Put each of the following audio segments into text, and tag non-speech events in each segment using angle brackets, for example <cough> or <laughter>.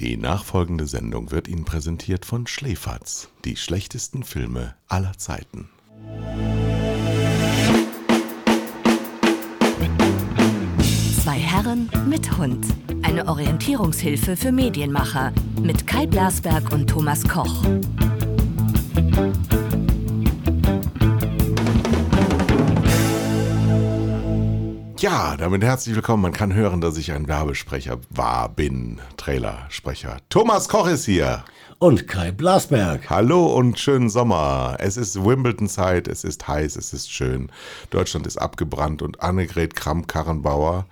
Die nachfolgende Sendung wird Ihnen präsentiert von Schläferz, die schlechtesten Filme aller Zeiten. Zwei Herren mit Hund. Eine Orientierungshilfe für Medienmacher mit Kai Blasberg und Thomas Koch. Ja, damit herzlich willkommen. Man kann hören, dass ich ein Werbesprecher war, bin, Trailersprecher. Thomas Koch ist hier. Und Kai Blasberg. Hallo und schönen Sommer. Es ist Wimbledon-Zeit, es ist heiß, es ist schön. Deutschland ist abgebrannt und Annegret Kramp-Karrenbauer,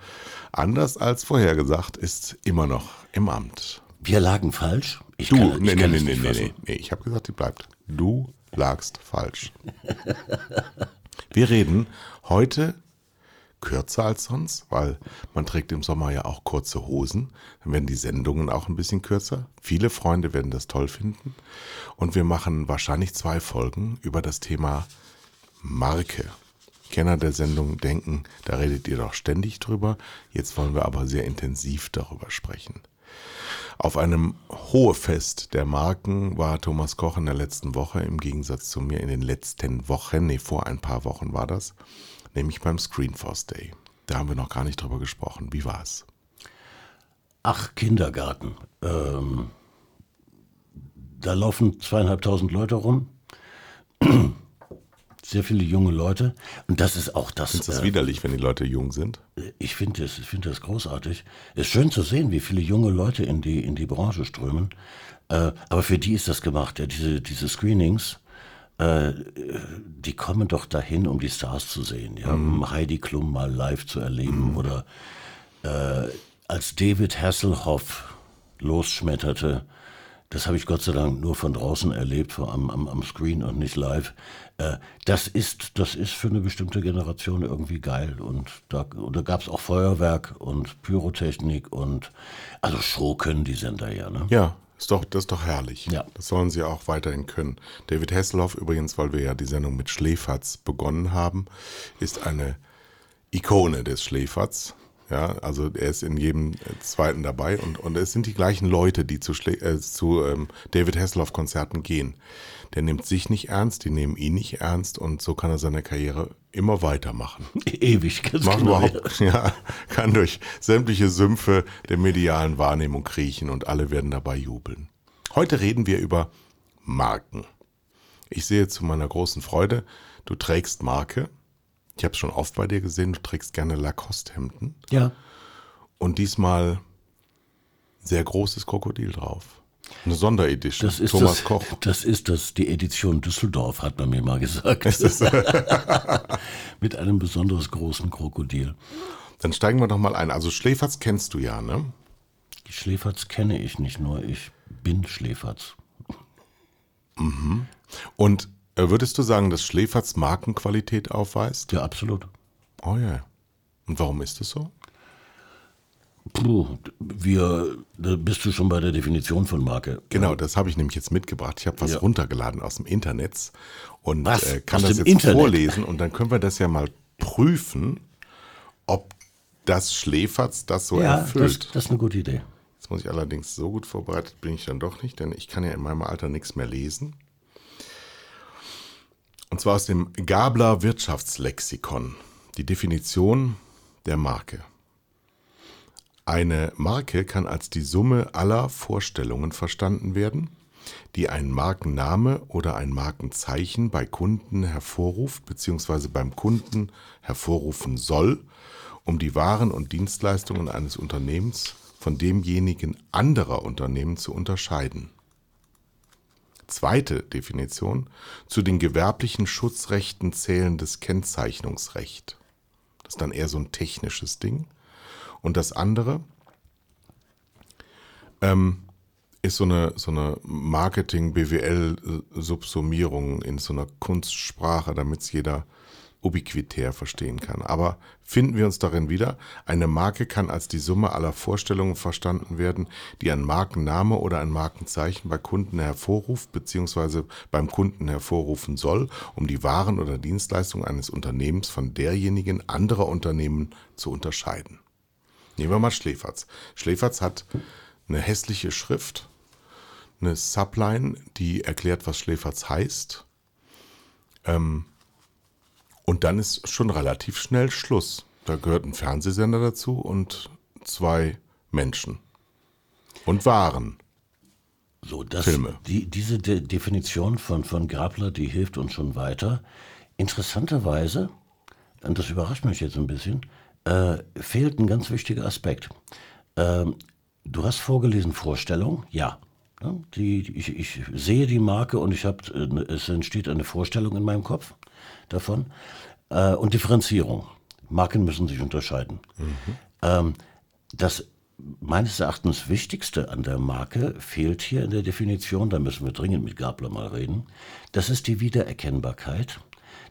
anders als vorhergesagt, ist immer noch im Amt. Wir lagen falsch. Ich du, kann, nee, nee, nee, nee, nee, nee, nee. Ich habe gesagt, die bleibt. Du lagst falsch. <laughs> Wir reden heute kürzer als sonst, weil man trägt im Sommer ja auch kurze Hosen. Dann werden die Sendungen auch ein bisschen kürzer. Viele Freunde werden das toll finden. Und wir machen wahrscheinlich zwei Folgen über das Thema Marke. Kenner der Sendung denken, da redet ihr doch ständig drüber. Jetzt wollen wir aber sehr intensiv darüber sprechen. Auf einem Hohefest der Marken war Thomas Koch in der letzten Woche, im Gegensatz zu mir in den letzten Wochen, nee, vor ein paar Wochen war das nämlich beim Screenforce Day. Da haben wir noch gar nicht drüber gesprochen. Wie war es? Ach, Kindergarten. Ähm, da laufen zweieinhalbtausend Leute rum. <clears throat> Sehr viele junge Leute. Und das ist auch das. Ist das äh, widerlich, wenn die Leute jung sind? Ich finde das, find das großartig. Es ist schön zu sehen, wie viele junge Leute in die, in die Branche strömen. Äh, aber für die ist das gemacht, ja, diese, diese Screenings äh, die kommen doch dahin, um die Stars zu sehen, ja, mhm. um Heidi Klum mal live zu erleben mhm. oder äh, als David Hasselhoff losschmetterte, das habe ich Gott sei Dank nur von draußen erlebt, am, am, am Screen und nicht live. Äh, das ist, das ist für eine bestimmte Generation irgendwie geil. Und da, und da gab es auch Feuerwerk und Pyrotechnik und also Show können die Sender ja, ne? Ja, ist doch, das ist doch herrlich. Ja. Das sollen sie auch weiterhin können. David Hasselhoff übrigens, weil wir ja die Sendung mit Schläferz begonnen haben, ist eine Ikone des Schläferz. Ja, also er ist in jedem zweiten dabei und, und es sind die gleichen Leute, die zu, Schlä äh, zu ähm, David Hasselhoff-Konzerten gehen. Der nimmt sich nicht ernst, die nehmen ihn nicht ernst und so kann er seine Karriere immer weitermachen. <laughs> Ewig, ganz Macht genau. überhaupt, <laughs> ja, kann durch sämtliche Sümpfe der medialen Wahrnehmung kriechen und alle werden dabei jubeln. Heute reden wir über Marken. Ich sehe zu meiner großen Freude, du trägst Marke. Ich habe es schon oft bei dir gesehen, du trägst gerne Lacoste-Hemden. Ja. Und diesmal sehr großes Krokodil drauf. Eine Sonderedition. Das ist Thomas das, Koch. Das ist das, die Edition Düsseldorf, hat man mir mal gesagt. <laughs> Mit einem besonders großen Krokodil. Dann steigen wir doch mal ein. Also Schläferz kennst du ja, ne? Schläferz kenne ich nicht nur, ich bin Schläferz. Mhm. Und würdest du sagen, dass Schläferz Markenqualität aufweist? Ja, absolut. Oh ja. Und warum ist das so? Puh, wir, da bist du schon bei der Definition von Marke. Genau, das habe ich nämlich jetzt mitgebracht. Ich habe was ja. runtergeladen aus dem Internet und äh, kann aus das jetzt Internet? vorlesen und dann können wir das ja mal prüfen, ob das Schläferz das so ja, erfüllt. Das, das ist eine gute Idee. Jetzt muss ich allerdings so gut vorbereitet bin ich dann doch nicht, denn ich kann ja in meinem Alter nichts mehr lesen. Und zwar aus dem Gabler Wirtschaftslexikon. Die Definition der Marke. Eine Marke kann als die Summe aller Vorstellungen verstanden werden, die ein Markenname oder ein Markenzeichen bei Kunden hervorruft bzw. beim Kunden hervorrufen soll, um die Waren und Dienstleistungen eines Unternehmens von demjenigen anderer Unternehmen zu unterscheiden. Zweite Definition: Zu den gewerblichen Schutzrechten zählendes Kennzeichnungsrecht. Das ist dann eher so ein technisches Ding. Und das andere ähm, ist so eine, so eine Marketing-BWL-Subsumierung in so einer Kunstsprache, damit es jeder ubiquitär verstehen kann. Aber finden wir uns darin wieder, eine Marke kann als die Summe aller Vorstellungen verstanden werden, die ein Markenname oder ein Markenzeichen bei Kunden hervorruft bzw. beim Kunden hervorrufen soll, um die Waren oder Dienstleistungen eines Unternehmens von derjenigen anderer Unternehmen zu unterscheiden. Nehmen wir mal Schläferz. Schläferz hat eine hässliche Schrift, eine Subline, die erklärt, was Schläferz heißt. Ähm, und dann ist schon relativ schnell Schluss. Da gehört ein Fernsehsender dazu und zwei Menschen. Und Waren. So, das, Filme. Die, diese De Definition von, von Grabler, die hilft uns schon weiter. Interessanterweise, und das überrascht mich jetzt ein bisschen, äh, fehlt ein ganz wichtiger Aspekt. Ähm, du hast vorgelesen Vorstellung, ja. Die, ich, ich sehe die Marke und ich hab, äh, es entsteht eine Vorstellung in meinem Kopf davon. Äh, und Differenzierung. Marken müssen sich unterscheiden. Ähm, das meines Erachtens Wichtigste an der Marke fehlt hier in der Definition, da müssen wir dringend mit Gabler mal reden. Das ist die Wiedererkennbarkeit.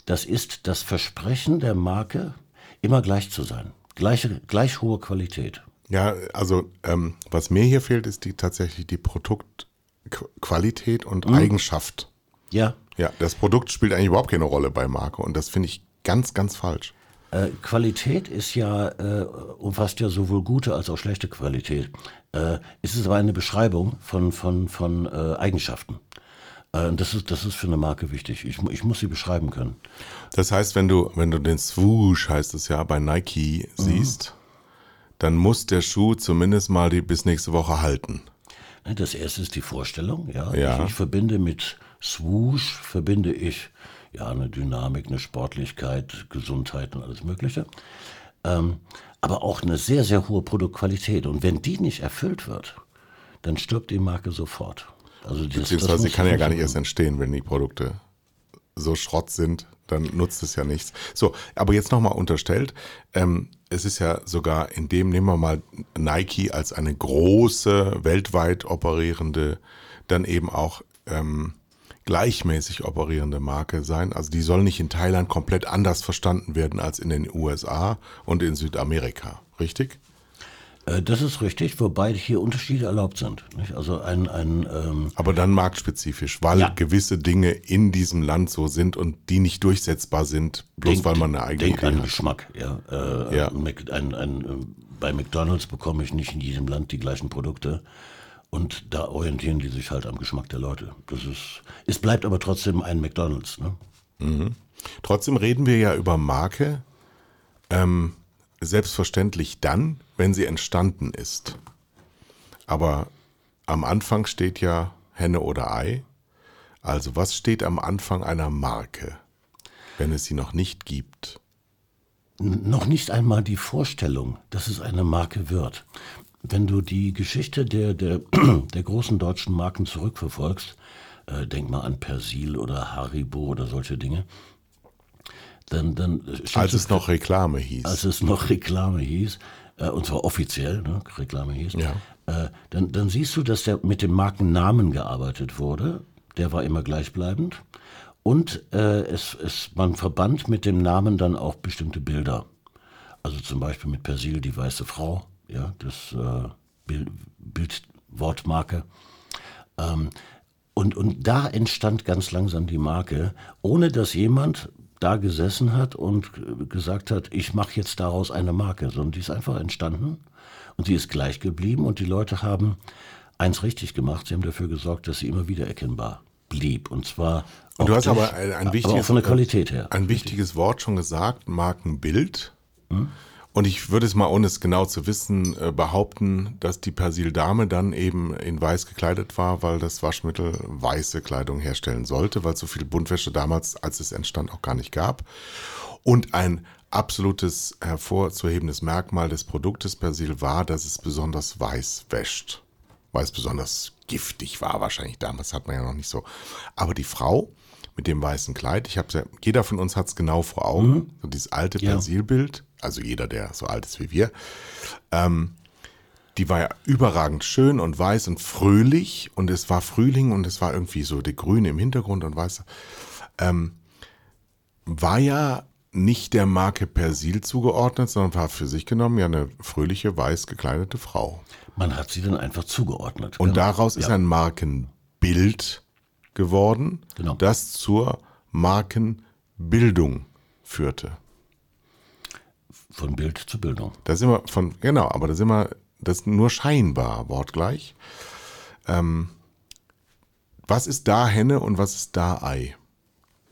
Das ist das Versprechen der Marke, immer gleich zu sein. Gleiche, gleich hohe Qualität. Ja, also ähm, was mir hier fehlt, ist die tatsächlich die Produktqualität und Eigenschaft. Ja, Ja, das Produkt spielt eigentlich überhaupt keine Rolle bei Marke und das finde ich ganz, ganz falsch. Äh, Qualität ist ja, äh, umfasst ja sowohl gute als auch schlechte Qualität. Äh, es ist aber eine Beschreibung von, von, von äh, Eigenschaften. Äh, und das ist, das ist für eine Marke wichtig. Ich, ich muss sie beschreiben können. Das heißt, wenn du, wenn du den Swoosh, heißt es ja, bei Nike siehst, dann muss der Schuh zumindest mal die bis nächste Woche halten. Ne, Das erste ist die Vorstellung, ja. Ja. Ich, ich verbinde mit Swoosh, verbinde ich ja eine Dynamik, eine Sportlichkeit, Gesundheit und alles Mögliche. Ähm, aber auch eine sehr, sehr hohe Produktqualität. Und wenn die nicht erfüllt wird, dann stirbt die Marke sofort. Also das, Beziehungsweise das sie kann ja gar nicht erst entstehen, wenn die Produkte so Schrott sind, dann nutzt es ja nichts. So, aber jetzt nochmal unterstellt, ähm, es ist ja sogar in dem, nehmen wir mal Nike als eine große, weltweit operierende, dann eben auch ähm, gleichmäßig operierende Marke sein. Also die soll nicht in Thailand komplett anders verstanden werden als in den USA und in Südamerika, richtig? Äh, Das ist richtig, wobei hier Unterschiede erlaubt sind. Nicht? Also ein, ein ähm, Aber dann marktspezifisch, weil Ja. gewisse Dinge in diesem Land so sind und die nicht durchsetzbar sind, bloß Denk- weil man eine eigene Denk Idee an hat. Geschmack, ja. Äh, Ja. Ein, ein, äh, bei McDonalds bekomme ich nicht in jedem Land die gleichen Produkte. Und da orientieren die sich halt am Geschmack der Leute. Das ist, es bleibt aber trotzdem ein McDonalds. Ne? Trotzdem reden wir ja über Marke ähm, selbstverständlich dann, wenn sie entstanden ist. Aber am Anfang steht ja Henne oder Ei. Also was steht am Anfang einer Marke, wenn es sie noch nicht gibt? Noch nicht einmal die Vorstellung, dass es eine Marke wird. Wenn du die Geschichte der, der, <clears throat> der großen deutschen Marken zurückverfolgst, äh, denk mal an Persil oder Haribo oder solche Dinge, dann, dann äh, Als es noch Reklame hieß. als es noch Reklame hieß, äh, und zwar offiziell, ne, Reklame hieß, Ja. äh, dann, dann siehst du, dass der mit dem Markennamen gearbeitet wurde. Der war immer gleichbleibend. Und äh, es, es, man verband mit dem Namen dann auch bestimmte Bilder. Also zum Beispiel mit Persil die weiße Frau, ja, das äh, Bild, Bildwortmarke. Ähm, und, und da entstand ganz langsam die Marke, ohne dass jemand da gesessen hat und gesagt hat, ich mache jetzt daraus eine Marke, sondern die ist einfach entstanden und sie ist gleich geblieben und die Leute haben eins richtig gemacht, sie haben dafür gesorgt, dass sie immer wieder erkennbar blieb und zwar Und du hast aber ein, ein aber wichtiges, auch von der Qualität her. ein wichtiges Wort schon gesagt, Markenbild. Hm? Und ich würde es mal, ohne es genau zu wissen, äh, behaupten, dass die Persil Dame dann eben in weiß gekleidet war, weil das Waschmittel weiße Kleidung herstellen sollte, weil es so viel Buntwäsche damals, als es entstand, auch gar nicht gab. Und ein absolutes hervorzuhebendes Merkmal des Produktes Persil war, dass es besonders weiß wäscht. Weil es besonders giftig war wahrscheinlich damals, hat man ja noch nicht so. Aber die Frau mit dem weißen Kleid, ich habe ja, jeder von uns hat es genau vor Augen, so dieses alte Ja. Persilbild, also jeder, der so alt ist wie wir, ähm, die war ja überragend schön und weiß und fröhlich und es war Frühling und es war irgendwie so die Grüne im Hintergrund und weiß. Ähm, war ja nicht der Marke Persil zugeordnet, sondern war für sich genommen ja eine fröhliche, weiß gekleidete Frau. Man hat sie dann einfach zugeordnet. Und Genau. daraus ist Ja. ein Markenbild geworden, Genau. das zur Markenbildung führte. Von Bild zu Bildung. Da sind wir von, genau, aber da sind wir das ist nur scheinbar wortgleich. Ähm, was ist da Henne und was ist da Ei?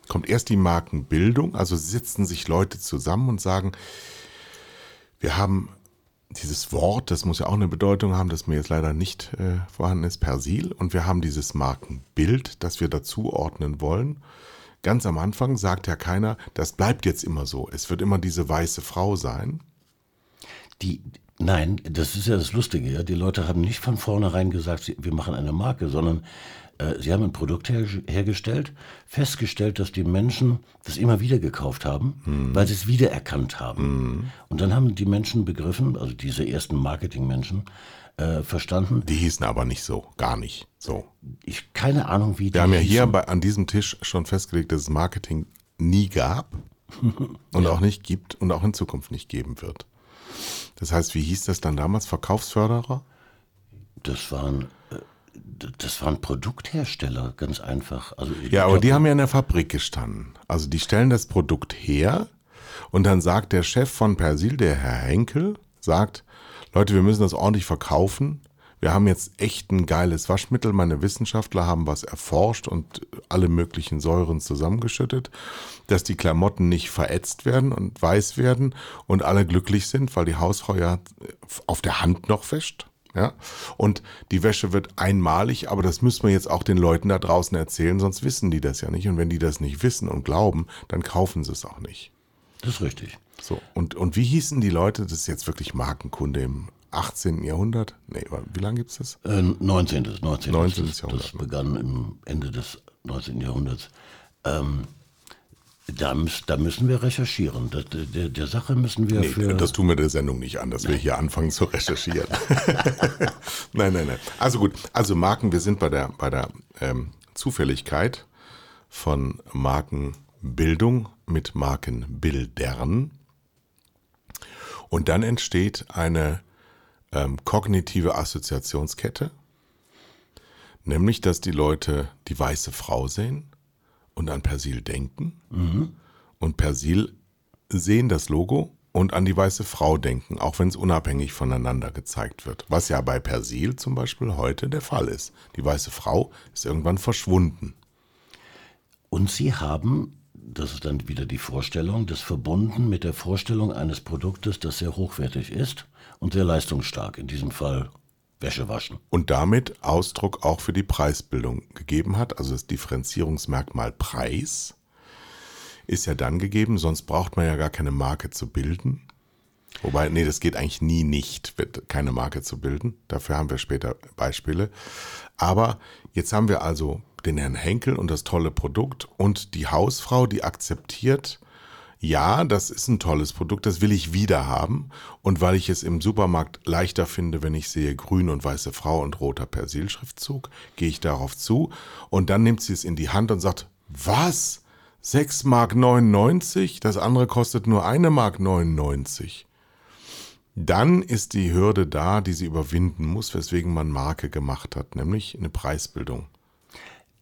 Kommt erst die Markenbildung, also sitzen sich Leute zusammen und sagen, wir haben dieses Wort, das muss ja auch eine Bedeutung haben, das mir jetzt leider nicht äh, vorhanden ist, Persil. Und wir haben dieses Markenbild, das wir dazu ordnen wollen. Ganz am Anfang sagt ja keiner, das bleibt jetzt immer so. Es wird immer diese weiße Frau sein. Die, nein, das ist ja das Lustige. Ja? Die Leute haben nicht von vornherein gesagt, wir machen eine Marke, sondern äh, sie haben ein Produkt her, hergestellt, festgestellt, dass die Menschen das immer wieder gekauft haben, mhm. weil sie es wiedererkannt haben. Mhm. Und dann haben die Menschen begriffen, also diese ersten Marketingmenschen, äh, verstanden. Die hießen aber nicht so, gar nicht so. Ich keine Ahnung, wie die Wir haben ja hießen. hier bei, an diesem Tisch schon festgelegt, dass es Marketing nie gab <laughs> und ja. auch nicht gibt und auch in Zukunft nicht geben wird. Das heißt, wie hieß das dann damals? Verkaufsförderer? Das waren äh, das waren Produkthersteller, ganz einfach. Also ja, aber die haben ja in der Fabrik gestanden. Also die stellen das Produkt her und dann sagt der Chef von Persil, der Herr Henkel, sagt, Leute, wir müssen das ordentlich verkaufen. Wir haben jetzt echt ein geiles Waschmittel. Meine Wissenschaftler haben was erforscht und alle möglichen Säuren zusammengeschüttet, dass die Klamotten nicht verätzt werden und weiß werden und alle glücklich sind, weil die Hausfrau auf der Hand noch wäscht. Ja? Und die Wäsche wird einmalig, aber das müssen wir jetzt auch den Leuten da draußen erzählen, sonst wissen die das ja nicht. Und wenn die das nicht wissen und glauben, dann kaufen sie es auch nicht. Das ist richtig. So, und, und wie hießen die Leute, das ist jetzt wirklich Markenkunde im 18. Jahrhundert? Nee, wie lange gibt es das? Äh, 19. 19. 19. Jahrhundert. Das begann im Ende des 19. Jahrhunderts. Ähm, da, da, müssen wir recherchieren. Das, der, der, Sache müssen wir nee. Das tun wir der Sendung nicht an, dass wir hier anfangen zu recherchieren. <laughs> <laughs> nein, nein, nein. Also gut, also Marken, wir sind bei der, bei der ähm, Zufälligkeit von Markenbildung mit Markenbildern. Und dann entsteht eine ähm, kognitive Assoziationskette, nämlich dass die Leute die weiße Frau sehen und an Persil denken mhm. und Persil sehen das Logo und an die weiße Frau denken, auch wenn es unabhängig voneinander gezeigt wird. Was ja bei Persil zum Beispiel heute der Fall ist. Die weiße Frau ist irgendwann verschwunden. Und sie haben, das ist dann wieder die Vorstellung, das verbunden mit der Vorstellung eines Produktes, das sehr hochwertig ist und sehr leistungsstark, in diesem Fall Wäsche waschen. Und damit Ausdruck auch für die Preisbildung gegeben hat. Also das Differenzierungsmerkmal Preis ist ja dann gegeben, sonst braucht man ja gar keine Marke zu bilden. Wobei, nee, das geht eigentlich nie nicht, keine Marke zu bilden. Dafür haben wir später Beispiele. Aber jetzt haben wir also den Herrn Henkel und das tolle Produkt und die Hausfrau, die akzeptiert, ja, das ist ein tolles Produkt, das will ich wieder haben. Und weil ich es im Supermarkt leichter finde, wenn ich sehe grün und weiße Frau und roter Persilschriftzug, gehe ich darauf zu und dann nimmt sie es in die Hand und sagt, was? 6 Mark 99? Das andere kostet nur eine Mark 99. Dann ist die Hürde da, die sie überwinden muss, weswegen man Marke gemacht hat, nämlich eine Preisbildung.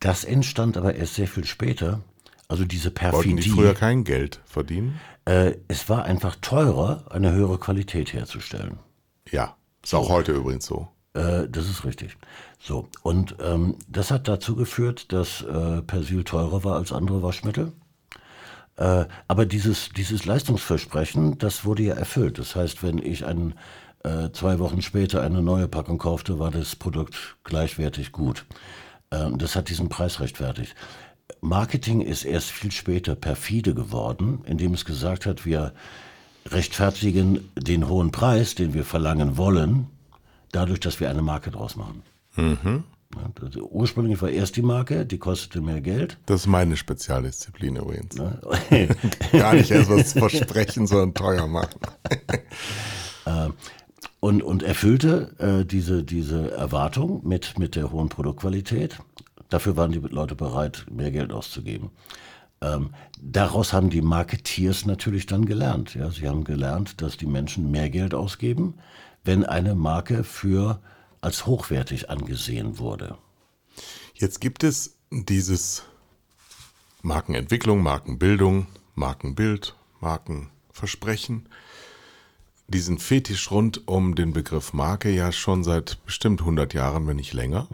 Das entstand aber erst sehr viel später, also diese Perfidie. Wollten die früher kein Geld verdienen? Äh, es war einfach teurer, eine höhere Qualität herzustellen. Ja, ist auch heute übrigens so. Äh, das ist richtig. So, und ähm, das hat dazu geführt, dass äh, Persil teurer war als andere Waschmittel. Äh, aber dieses, dieses Leistungsversprechen, das wurde ja erfüllt. Das heißt, wenn ich ein, äh, zwei Wochen später eine neue Packung kaufte, war das Produkt gleichwertig gut. Äh, das hat diesen Preis rechtfertigt. Marketing ist erst viel später perfide geworden, indem es gesagt hat, wir rechtfertigen den hohen Preis, den wir verlangen wollen, dadurch, dass wir eine Marke draus machen. Mhm. Ursprünglich war erst die Marke, die kostete mehr Geld. Das ist meine Spezialdisziplin übrigens. <laughs> Gar nicht erst was versprechen, sondern teuer machen. <laughs> Und, und erfüllte äh, diese, diese Erwartung mit, mit der hohen Produktqualität. Dafür waren die Leute bereit, mehr Geld auszugeben. Ähm, daraus haben die Marketeers natürlich dann gelernt. Ja? Sie haben gelernt, dass die Menschen mehr Geld ausgeben, wenn eine Marke für als hochwertig angesehen wurde. Jetzt gibt es dieses Markenentwicklung, Markenbildung, Markenbild, Markenversprechen. Diesen Fetisch rund um den Begriff Marke ja schon seit bestimmt 100 Jahren, wenn nicht länger.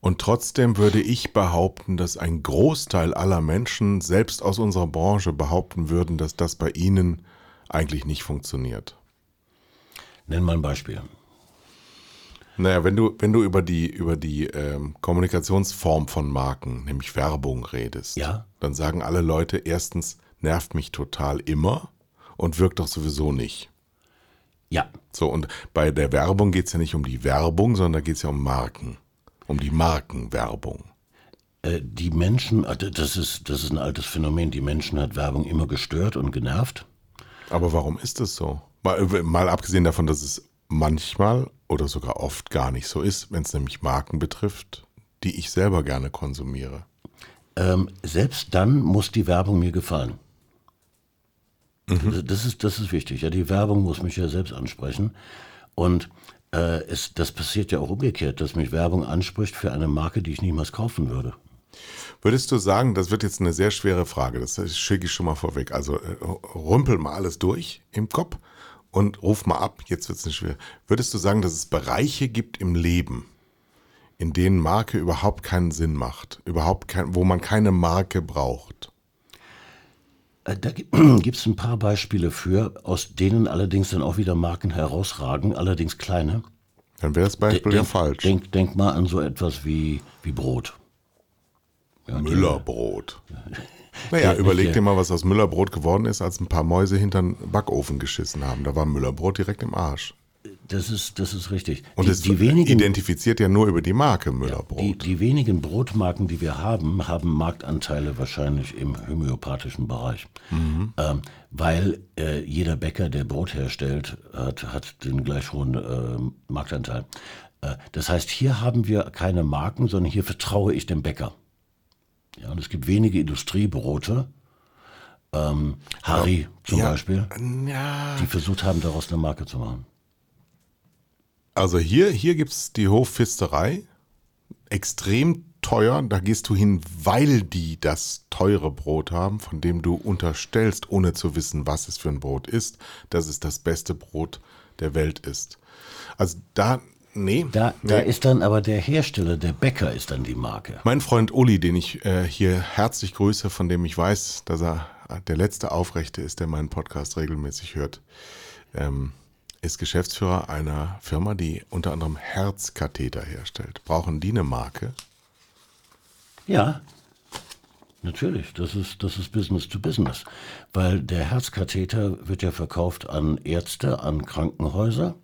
Und trotzdem würde ich behaupten, dass ein Großteil aller Menschen, selbst aus unserer Branche, behaupten würden, dass das bei ihnen eigentlich nicht funktioniert. Nenn mal ein Beispiel. Naja, wenn du, wenn du über die, über die ähm, Kommunikationsform von Marken, nämlich Werbung, redest, Ja. dann sagen alle Leute, erstens, nervt mich total immer und wirkt doch sowieso nicht. Ja, So, und bei der Werbung geht es ja nicht um die Werbung, sondern da geht es ja um Marken. Um die Markenwerbung. äh, die Menschen, äh, das ist, das ist ein altes Phänomen, die Menschen hat Werbung immer gestört und genervt. Aber warum ist es so? Mal, mal abgesehen davon, dass es manchmal oder sogar oft gar nicht so ist, wenn es nämlich Marken betrifft, die ich selber gerne konsumiere. Ähm, selbst dann muss die Werbung mir gefallen. Das, ist, das ist wichtig. Ja, die Werbung muss mich ja selbst ansprechen. Und äh, es, das passiert ja auch umgekehrt, dass mich Werbung anspricht für eine Marke, die ich niemals kaufen würde. Würdest du sagen, das wird jetzt eine sehr schwere Frage, das schicke ich schon mal vorweg. Also äh, rümpel mal alles durch im Kopf und ruf mal ab, jetzt wird es eine schwere. Würdest du sagen, dass es Bereiche gibt im Leben, in denen Marke überhaupt keinen Sinn macht, überhaupt kein, wo man keine Marke braucht? Äh, Da <clears throat> gibt es ein paar Beispiele für, aus denen allerdings dann auch wieder Marken herausragen, allerdings kleine. Dann wäre das Beispiel ja denk, falsch. Denk, denk mal an so etwas wie, wie Brot. Ja, Müllerbrot. <laughs> Naja, Der- überleg der- dir mal, was aus Müllerbrot geworden ist, als ein paar Mäuse hinter den Backofen geschissen haben. Da war Müllerbrot direkt im Arsch. Das ist, das ist richtig. Und die, es die wenigen, identifiziert ja nur über die Marke Müllerbrot. Die, die wenigen Brotmarken, die wir haben, haben Marktanteile wahrscheinlich im homöopathischen Bereich. Ähm, weil äh, jeder Bäcker, der Brot herstellt, hat, hat den gleich hohen äh, Marktanteil. Äh, das heißt, hier haben wir keine Marken, sondern hier vertraue ich dem Bäcker. Ja, und es gibt wenige Industriebrote, ähm, Harry zum Ja. Beispiel, ja. die versucht haben, daraus eine Marke zu machen. Also hier, hier gibt es die Hoffisterei. Extrem teuer. Da gehst du hin, weil die das teure Brot haben, von dem du unterstellst, ohne zu wissen, was es für ein Brot ist, dass es das beste Brot der Welt ist. Also da, nee. Da, da nee. ist dann aber der Hersteller, der Bäcker ist dann die Marke. Mein Freund Uli, den ich äh, hier herzlich grüße, von dem ich weiß, dass er der letzte Aufrechte ist, der meinen Podcast regelmäßig hört, ähm, ist Geschäftsführer einer Firma, die unter anderem Herzkatheter herstellt. Brauchen die eine Marke? Ja, natürlich. Das ist, das ist Business to Business. Weil der Herzkatheter wird ja verkauft an Ärzte, an Krankenhäuser.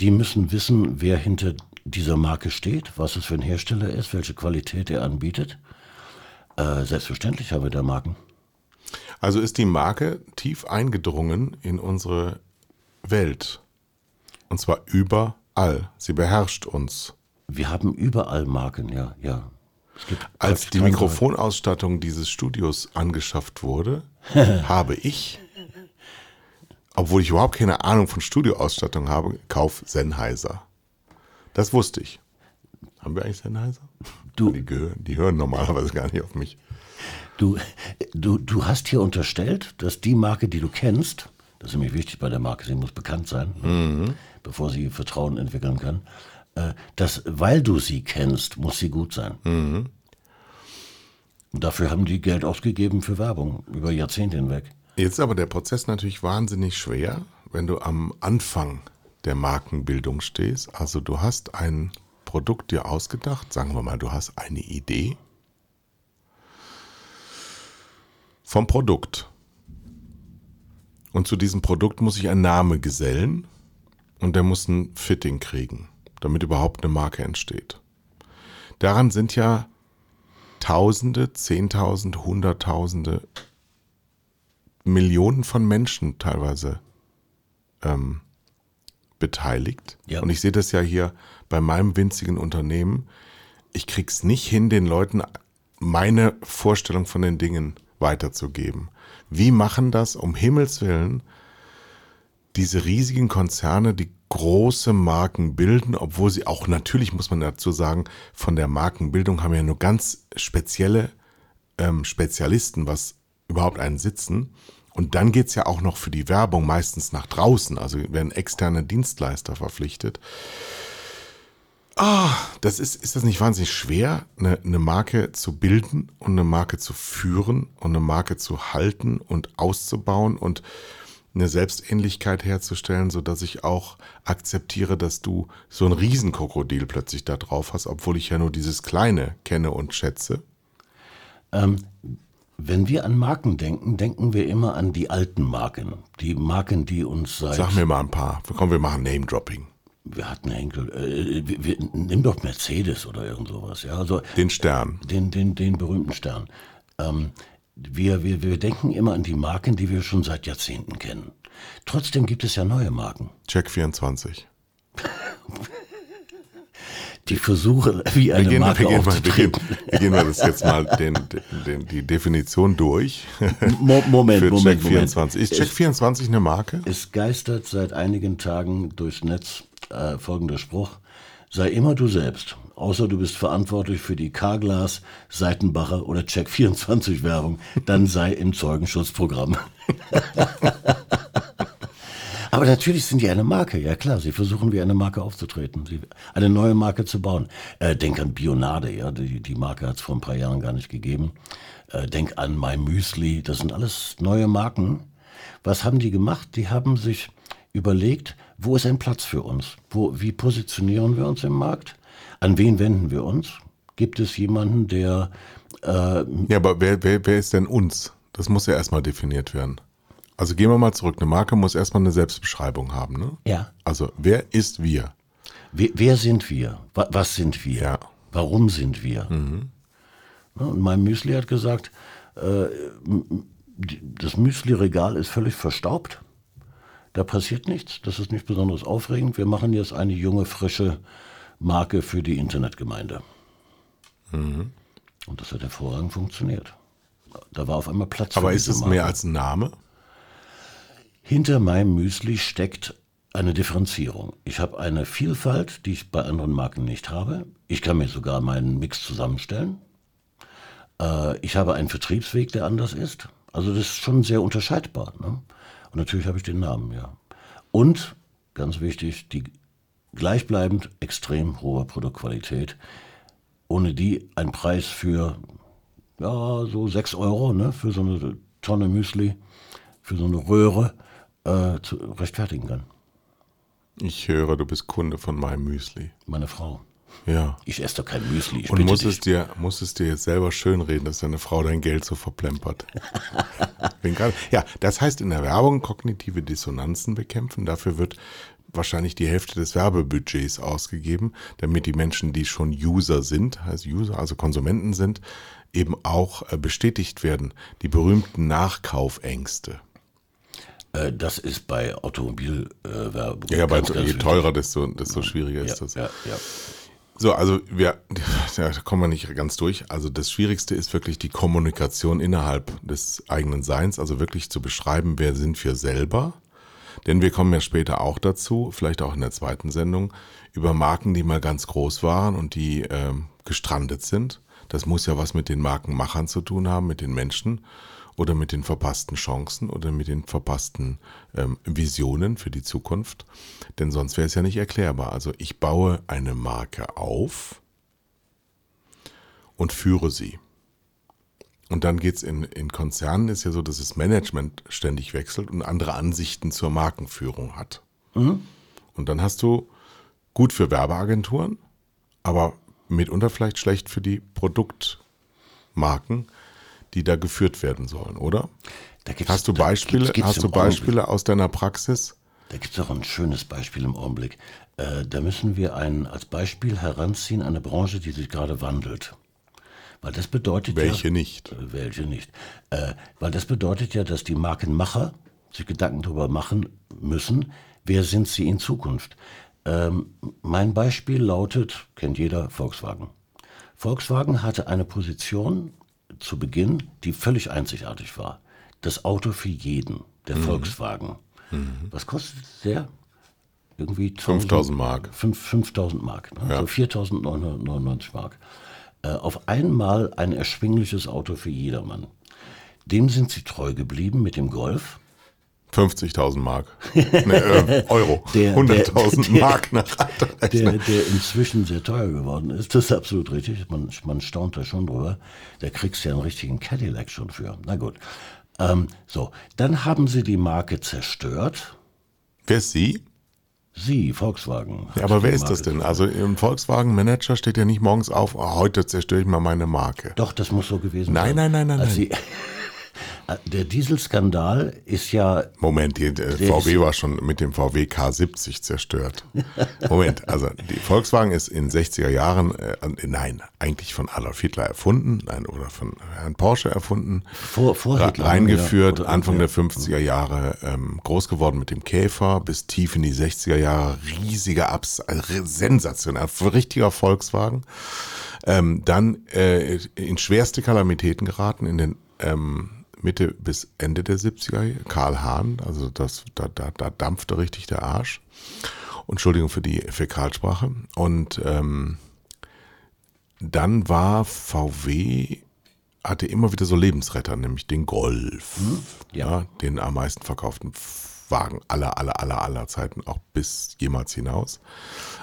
Die müssen wissen, wer hinter dieser Marke steht, was es für ein Hersteller ist, welche Qualität er anbietet. Äh, selbstverständlich haben wir da Marken. Also ist die Marke tief eingedrungen in unsere Welt. Und zwar überall. Sie beherrscht uns. Wir haben überall Marken, ja, ja. Als die Mikrofonausstattung dieses Studios angeschafft wurde, <laughs> habe ich, obwohl ich überhaupt keine Ahnung von Studioausstattung habe, kauf Sennheiser. Das wusste ich. Haben wir eigentlich Sennheiser? Du- Die, die hören normalerweise gar nicht auf mich. Du, du, du hast hier unterstellt, dass die Marke, die du kennst, das ist nämlich wichtig bei der Marke, sie muss bekannt sein, bevor sie Vertrauen entwickeln kann, äh, dass, weil du sie kennst, muss sie gut sein. Und dafür haben die Geld ausgegeben für Werbung über Jahrzehnte hinweg. Jetzt ist aber der Prozess natürlich wahnsinnig schwer, wenn du am Anfang der Markenbildung stehst. Also du hast ein Produkt dir ausgedacht, sagen wir mal, du hast eine Idee vom Produkt. Und zu diesem Produkt muss sich ein Name gesellen und der muss ein Fitting kriegen, damit überhaupt eine Marke entsteht. Daran sind ja Tausende, Zehntausend, Hunderttausende Millionen von Menschen teilweise ähm, beteiligt. Ja. Und ich sehe das ja hier bei meinem winzigen Unternehmen. Ich krieg's nicht hin, den Leuten meine Vorstellung von den Dingen weiterzugeben. Wie machen das um Himmels Willen diese riesigen Konzerne, die große Marken bilden, obwohl sie auch natürlich, muss man dazu sagen, von der Markenbildung haben ja nur ganz spezielle ähm, Spezialisten, was überhaupt einen sitzen. Und dann geht's ja auch noch für die Werbung meistens nach draußen. Also werden externe Dienstleister verpflichtet. Ah, das ist, ist das nicht wahnsinnig schwer, eine, eine Marke zu bilden und eine Marke zu führen und eine Marke zu halten und auszubauen und eine Selbstähnlichkeit herzustellen, so dass ich auch akzeptiere, dass du so ein Riesenkrokodil plötzlich da drauf hast, obwohl ich ja nur dieses kleine kenne und schätze. Ähm, wenn wir an Marken denken, denken wir immer an die alten Marken. Die Marken, die uns seit. Sag mir mal ein paar. Komm, wir machen Name-Dropping. Wir hatten Henkel. Äh, wir, wir, nimm doch Mercedes oder irgend sowas. Ja, also Den Stern. den, den, den berühmten Stern. Ähm, wir, wir, wir denken immer an die Marken, die wir schon seit Jahrzehnten kennen. Trotzdem gibt es ja neue Marken, Check 24. die versuchen, wie eine Wir gehen, Marke wir, gehen mal, wir, gehen, wir gehen mal das jetzt mal den, den, die Definition durch. Mo Moment, Für Moment, Check Moment. 24. Ist Check 24 eine Marke? Es geistert seit einigen Tagen durchs Netz äh, folgender Spruch. Sei immer du selbst, außer du bist verantwortlich für die Carglass, Seitenbacher oder Check24 Werbung, dann sei im Zeugenschutzprogramm. <laughs> Aber natürlich sind die eine Marke, ja klar, sie versuchen wie eine Marke aufzutreten, eine neue Marke zu bauen. Äh, denk an Bionade, ja, die, die Marke hat es vor ein paar Jahren gar nicht gegeben. Äh, denk an My Müsli, das sind alles neue Marken. Was haben die gemacht? Die haben sich überlegt, wo ist ein Platz für uns? Wo, wie positionieren wir uns im Markt? An wen wenden wir uns? Gibt es jemanden, der äh, Ja, aber wer, wer, wer ist denn uns? Das muss ja erstmal definiert werden. Also gehen wir mal zurück. Eine Marke muss erstmal eine Selbstbeschreibung haben. Ne? ja, Also wer ist wir? wer, wer sind wir? Wa, was sind wir? Ja. Warum sind wir? Ja, und mein Müsli hat gesagt, äh, das Müsli-Regal ist völlig verstaubt. Da passiert nichts. Das ist nicht besonders aufregend. Wir machen jetzt eine junge, frische Marke für die Internetgemeinde. Und das hat hervorragend funktioniert. Da war auf einmal Platz Aber für ist es Marke. mehr als ein Name? Hinter meinem Müsli steckt eine Differenzierung. Ich habe eine Vielfalt, die ich bei anderen Marken nicht habe. Ich kann mir sogar meinen Mix zusammenstellen. Äh, ich habe einen Vertriebsweg, der anders ist. Also das ist schon sehr unterscheidbar. Ne? Und natürlich habe ich den Namen, ja. Und, ganz wichtig, die gleichbleibend extrem hohe Produktqualität, ohne die ein Preis für ja, so 6 Euro ne, für so eine Tonne Müsli, für so eine Röhre äh, zu rechtfertigen kann. Ich höre, du bist Kunde von meinem Müsli. Meine Frau. Ja. Ich esse doch kein Müsli. Ich Und muss es, dir, muss es dir jetzt selber schönreden, dass deine Frau dein Geld so verplempert? <laughs> Ja, das heißt in der Werbung kognitive Dissonanzen bekämpfen. Dafür wird wahrscheinlich die Hälfte des Werbebudgets ausgegeben, damit die Menschen, die schon User sind, heißt User, also Konsumenten sind, eben auch äh, bestätigt werden. Die berühmten Nachkaufängste. Äh, das ist bei Automobilwerbung. Ja, aber ganz, ganz je teurer, desto, desto schwieriger ist Ja, das. ja, ja. So, also wir, <laughs> ja, da kommen wir nicht ganz durch. Also das Schwierigste ist wirklich die Kommunikation innerhalb des eigenen Seins, also wirklich zu beschreiben, wer sind wir selber. Denn wir kommen ja später auch dazu, vielleicht auch in der zweiten Sendung, über Marken, die mal ganz groß waren und die ähm, gestrandet sind. Das muss ja was mit den Markenmachern zu tun haben, mit den Menschen oder mit den verpassten Chancen oder mit den verpassten ähm, Visionen für die Zukunft. Denn sonst wäre es ja nicht erklärbar. Also ich baue eine Marke auf und führe sie. Und dann geht's in, in Konzernen, ist ja so, dass das Management ständig wechselt und andere Ansichten zur Markenführung hat. Und dann hast du gut für Werbeagenturen, aber mitunter vielleicht schlecht für die Produktmarken, die da geführt werden sollen, oder? Hast du Beispiele, gibt's- gibt's hast du Augenblick- Beispiele aus deiner Praxis? Da gibt es auch ein schönes Beispiel im Augenblick. Äh, da müssen wir ein, als Beispiel heranziehen eine Branche, die sich gerade wandelt. Weil das bedeutet Welche ja, nicht? Äh, Welche nicht? Äh, weil das bedeutet ja, dass die Markenmacher sich Gedanken darüber machen müssen, wer sind sie in Zukunft. Ähm, mein Beispiel lautet, kennt jeder, Volkswagen. Volkswagen hatte eine Position zu Beginn, die völlig einzigartig war. Das Auto für jeden, der Volkswagen. Was kostet der? Irgendwie 5000 Mark. Fünf- 5000 Mark, ne? also 4999 Mark. Äh, auf einmal ein erschwingliches Auto für jedermann. dem sind sie treu geblieben mit dem Golf. 50.000 Mark. <laughs> nee, äh, Euro. Der- 100.000 der- Mark nach der, Rechner. der inzwischen sehr teuer geworden ist. Das ist absolut richtig. Man, man staunt da schon drüber. Da kriegst du ja einen richtigen Cadillac schon für. Na gut. Ähm, so, dann haben sie die Marke zerstört. Wer ist sie? Sie, Volkswagen. Ja, aber wer ist das denn? Also im Volkswagen-Manager steht ja nicht morgens auf, oh, heute zerstöre ich mal meine Marke. Doch, das muss so gewesen Nein, sein. nein, nein, nein, nein. Der Dieselskandal ist ja Moment, die, der VW war schon mit dem VW K70 zerstört. Moment, also die Volkswagen ist in 60er Jahren, äh, nein, eigentlich von Adolf Hitler erfunden, nein, oder von Herrn Porsche erfunden, vor, vor Hitler. reingeführt, ja, Anfang der 50er Jahre, ähm, groß geworden mit dem Käfer, bis tief in die 60er Jahre, riesiger Abs, also sensationell, richtiger Volkswagen. Ähm, dann äh, in schwerste Kalamitäten geraten in den ähm, Mitte bis Ende der 70er, Jahre. Karl Hahn, also das, da, da, da dampfte richtig der Arsch. Und Entschuldigung für die Fäkalsprache. Und ähm, dann war VW, hatte immer wieder so Lebensretter, nämlich den Golf. ja. den am meisten verkauften Wagen aller, aller, aller, aller Zeiten, auch bis jemals hinaus.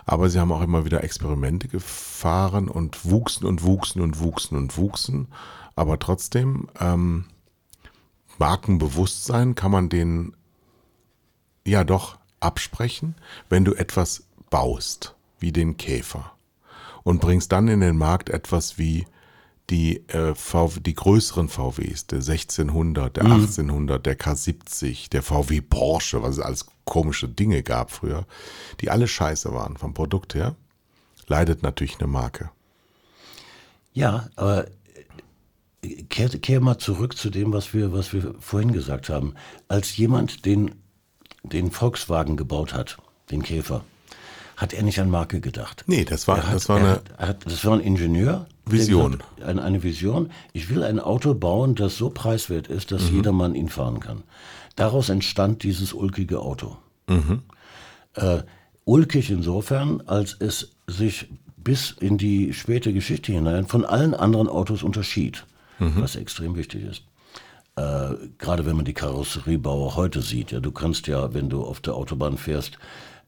Aber sie haben auch immer wieder Experimente gefahren und wuchsen und wuchsen und wuchsen und wuchsen. Aber trotzdem, ähm, Markenbewusstsein kann man den ja doch absprechen, wenn du etwas baust, wie den Käfer, und bringst dann in den Markt etwas wie die, äh, VW, die größeren VWs, der 1600, der 1800, der K70, der VW Porsche, was es alles komische Dinge gab früher, die alle scheiße waren vom Produkt her, leidet natürlich eine Marke. Ja, aber kehr, kehr mal zurück zu dem, was wir, was wir vorhin gesagt haben. Als jemand den, den Volkswagen gebaut hat, den Käfer, hat er nicht an Marke gedacht. Nee, das war, hat, das war eine, hat, hat, das war ein Ingenieur. Vision. gesagt eine Vision. Ich will ein Auto bauen, das so preiswert ist, dass Mhm. jedermann ihn fahren kann. Daraus entstand dieses ulkige Auto. Mhm. Äh, ulkig insofern, als es sich bis in die späte Geschichte hinein von allen anderen Autos unterschied, Mhm. was extrem wichtig ist. Äh, gerade wenn man die Karosseriebauer heute sieht, ja, du kannst ja, wenn du auf der Autobahn fährst,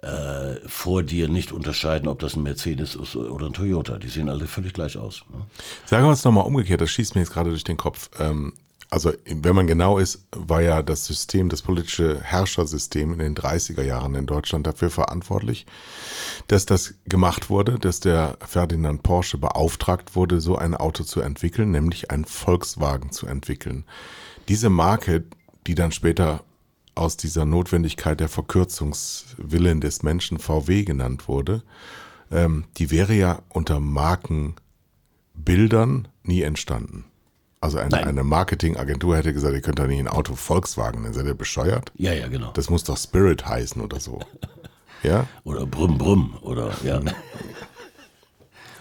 äh, vor dir nicht unterscheiden, ob das ein Mercedes ist oder ein Toyota. Die sehen alle völlig gleich aus. Ne? Sagen wir es nochmal umgekehrt, das schießt mir jetzt gerade durch den Kopf. Ähm, also, wenn man genau ist, war ja das System, das politische Herrschersystem in den 30er Jahren in Deutschland dafür verantwortlich, dass das gemacht wurde, dass der Ferdinand Porsche beauftragt wurde, so ein Auto zu entwickeln, nämlich einen Volkswagen zu entwickeln. Diese Marke, die dann später aus dieser Notwendigkeit der Verkürzungswillen des Menschen VW genannt wurde, ähm, die wäre ja unter Markenbildern nie entstanden. Also eine, Nein. eine Marketingagentur hätte gesagt, ihr könnt da nicht ein Auto Volkswagen, dann seid ihr bescheuert. Ja, ja, genau. Das muss doch Spirit heißen oder so. Ja? <laughs> oder Brumm Brumm oder ja.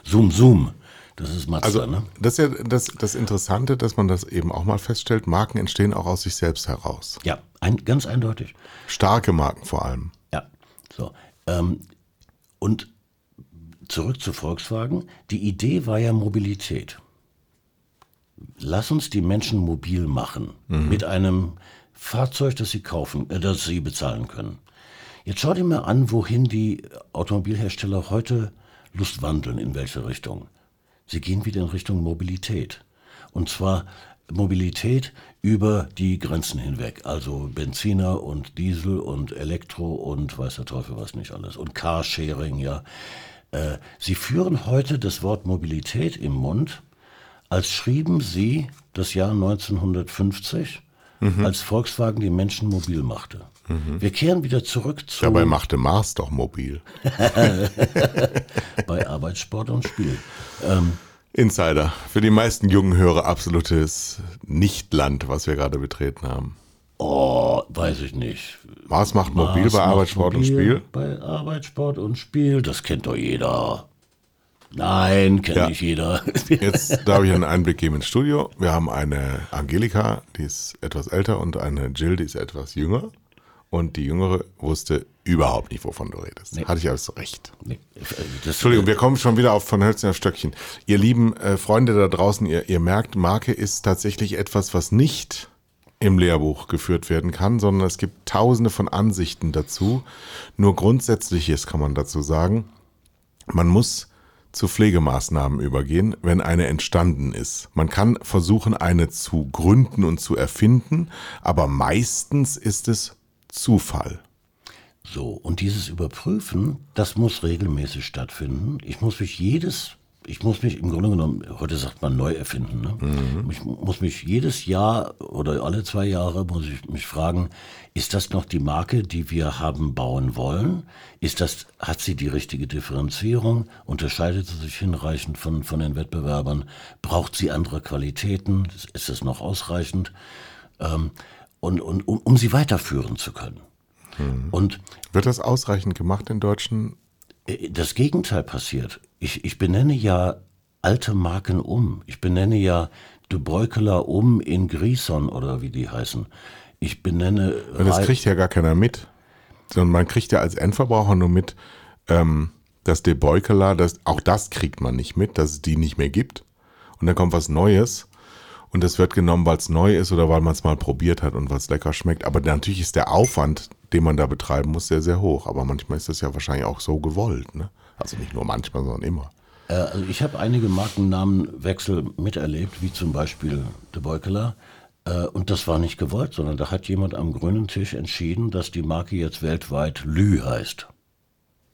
Zoom Zoom. Das ist Mazda, Also ne? das ist ja das, das Interessante, dass man das eben auch mal feststellt, Marken entstehen auch aus sich selbst heraus. Ja, ein, ganz eindeutig. Starke Marken vor allem. Ja, so. Ähm, und zurück zu Volkswagen. Die Idee war ja Mobilität. Lass uns die Menschen mobil machen mit einem Fahrzeug, das sie kaufen, äh, das sie bezahlen können. Jetzt schau dir mal an, wohin die Automobilhersteller heute Lust wandeln, in welche Richtung. Sie gehen wieder in Richtung Mobilität. Und zwar Mobilität über die Grenzen hinweg. Also Benziner und Diesel und Elektro und weiß der Teufel was nicht alles. Und Carsharing, ja. Äh, Sie führen heute das Wort Mobilität im Mund, als schrieben Sie das Jahr 1950, als Volkswagen die Menschen mobil machte. Wir kehren wieder zurück zu Dabei machte Mars doch mobil. <laughs> bei Arbeit, Sport und Spiel. Ähm, Insider. Für die meisten jungen Hörer absolutes Nichtland, was wir gerade betreten haben. oh, weiß ich nicht. Mars macht mobil Mars bei macht Arbeit, Sport und mobil Spiel. Bei Arbeit, Sport und Spiel, das kennt doch jeder. Nein, kennt Ja. nicht jeder. <laughs> Jetzt darf ich einen Einblick geben ins Studio. Wir haben eine Angelika, die ist etwas älter und eine Jill, die ist etwas jünger. und die Jüngere wusste überhaupt nicht, wovon du redest. Nee. Hatte ich also recht. Nee, Entschuldigung, wir kommen schon wieder auf von Hölzchen auf Stöckchen. Ihr lieben äh, Freunde da draußen, ihr, ihr merkt, Marke ist tatsächlich etwas, was nicht im Lehrbuch geführt werden kann, sondern es gibt tausende von Ansichten dazu. Nur grundsätzliches kann man dazu sagen. Man muss zu Pflegemaßnahmen übergehen, wenn eine entstanden ist. Man kann versuchen, eine zu gründen und zu erfinden, aber meistens ist es Zufall. So, und dieses Überprüfen, das muss regelmäßig stattfinden. Ich muss mich jedes, ich muss mich im Grunde genommen, heute sagt man neu erfinden. Ne? Ich muss mich jedes Jahr oder alle zwei Jahre muss ich mich fragen, ist das noch die Marke, die wir haben bauen wollen? Ist das, hat sie die richtige Differenzierung? Unterscheidet sie sich hinreichend von, von den Wettbewerbern? Braucht sie andere Qualitäten? Ist das noch ausreichend? Ähm, und, und um, um sie weiterführen zu können. Und Wird das ausreichend gemacht in deutschen? äh, das Gegenteil passiert. Ich, ich benenne ja alte Marken um. Ich benenne ja De Beukeler um in Grison oder wie die heißen. Ich benenne. Und das kriegt ja gar keiner mit. Sondern man kriegt ja als Endverbraucher nur mit, ähm, dass der Beukeler, das, auch das kriegt man nicht mit, dass es die nicht mehr gibt. Und dann kommt was Neues. Und das wird genommen, weil es neu ist oder weil man es mal probiert hat und weil es lecker schmeckt. Aber natürlich ist der Aufwand, den man da betreiben muss, sehr, sehr hoch. Aber manchmal ist das ja wahrscheinlich auch so gewollt. Ne? Also nicht nur manchmal, sondern immer. Äh, also ich habe einige Markennamenwechsel miterlebt, wie zum Beispiel De Beukeler. Äh, Und das war nicht gewollt, sondern da hat jemand am grünen Tisch entschieden, dass die Marke jetzt weltweit Lü heißt.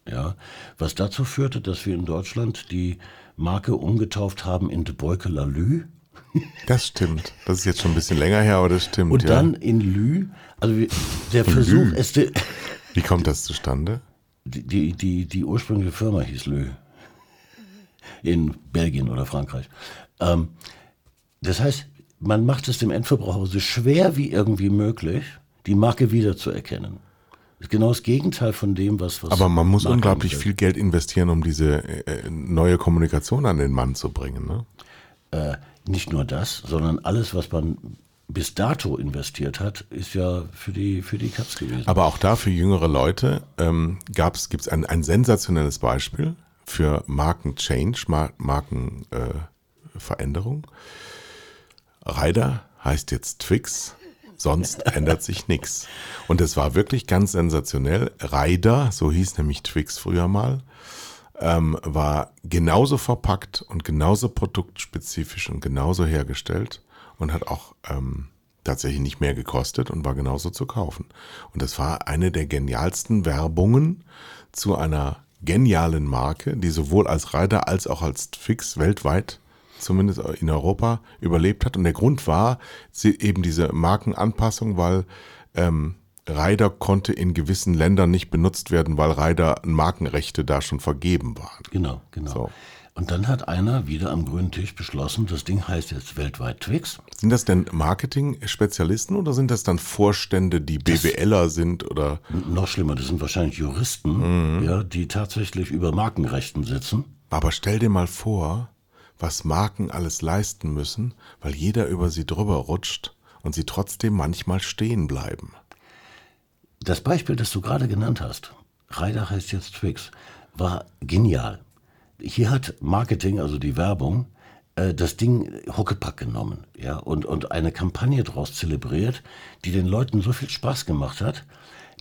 Ja, was dazu führte, dass wir in Deutschland die Marke umgetauft haben in De Beukeler Lü. <laughs> Das stimmt. Das ist jetzt schon ein bisschen länger her, aber das stimmt. Und ja. dann in Lü, also der Versuch, Lü. es, die, Wie kommt das zustande? Die, die, die ursprüngliche Firma hieß Lü. In Belgien oder Frankreich. Ähm, das heißt, man macht es dem Endverbraucher so schwer wie irgendwie möglich, die Marke wiederzuerkennen. Das ist genau das Gegenteil von dem, was. was Aber man muss Marke unglaublich angeht. viel Geld investieren, um diese äh, neue Kommunikation an den Mann zu bringen. Ne? Äh, nicht nur das, sondern alles, was man bis dato investiert hat, ist ja für die, für die Katz gewesen. Aber auch da für jüngere Leute ähm, gibt es ein, ein sensationelles Beispiel für Marken-Change, Mar Markenveränderung. Äh. Ryder heißt jetzt Twix, sonst <laughs> ändert sich nichts. Und es war wirklich ganz sensationell. Ryder, so hieß nämlich Twix früher mal, ähm, war genauso verpackt und genauso produktspezifisch und genauso hergestellt und hat auch ähm, tatsächlich nicht mehr gekostet und war genauso zu kaufen. Und das war eine der genialsten Werbungen zu einer genialen Marke, die sowohl als Reiter als auch als Fix weltweit, zumindest in Europa, überlebt hat. Und der Grund war sie, eben diese Markenanpassung, weil ähm, Rider konnte in gewissen Ländern nicht benutzt werden, weil Rider Markenrechte da schon vergeben waren. Genau, genau. So. Und dann hat einer wieder am grünen Tisch beschlossen, das Ding heißt jetzt weltweit Twix. Sind das denn Marketing-Spezialisten oder sind das dann Vorstände, die BWLer sind oder Noch schlimmer, das sind wahrscheinlich Juristen, ja, die tatsächlich über Markenrechten sitzen. Aber stell dir mal vor, was Marken alles leisten müssen, weil jeder über sie drüber rutscht und sie trotzdem manchmal stehen bleiben. Das Beispiel, das du gerade genannt hast, Reider heißt jetzt Twix, war genial. Hier hat Marketing, also die Werbung, äh, das Ding Huckepack genommen ja, und, und eine Kampagne daraus zelebriert, die den Leuten so viel Spaß gemacht hat,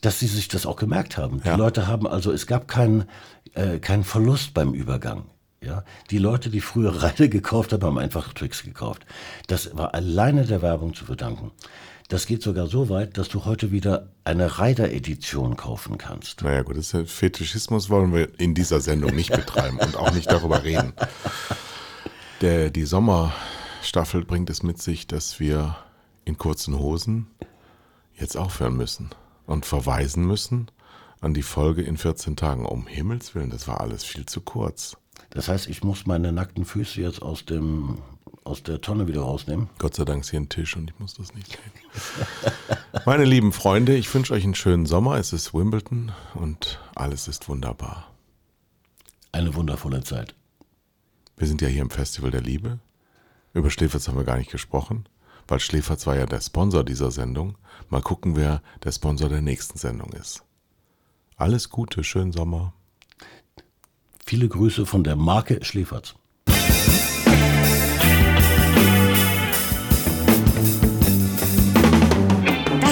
dass sie sich das auch gemerkt haben. Ja. Die Leute haben also, es gab keinen äh, keinen Verlust beim Übergang. Ja, die Leute, die früher <laughs> Reide gekauft haben, haben einfach Twix gekauft. Das war alleine der Werbung zu verdanken. Das geht sogar so weit, dass du heute wieder eine Rider-Edition kaufen kannst. Naja gut, das ist Fetischismus wollen wir in dieser Sendung nicht betreiben und auch nicht darüber reden. Der, die Sommerstaffel bringt es mit sich, dass wir in kurzen Hosen jetzt aufhören müssen und verweisen müssen an die Folge in 14 Tagen. Um Himmels Willen, das war alles viel zu kurz. Das heißt, ich muss meine nackten Füße jetzt aus, dem, aus der Tonne wieder rausnehmen. Gott sei Dank ist hier ein Tisch und ich muss das nicht sehen. <laughs> Meine lieben Freunde, ich wünsche euch einen schönen Sommer. Es ist Wimbledon und alles ist wunderbar. Eine wundervolle Zeit. Wir sind ja hier im Festival der Liebe. Über Schläferz haben wir gar nicht gesprochen, weil Schläferz war ja der Sponsor dieser Sendung. Mal gucken, wer der Sponsor der nächsten Sendung ist. Alles Gute, schönen Sommer. Viele Grüße von der Marke Schläferz.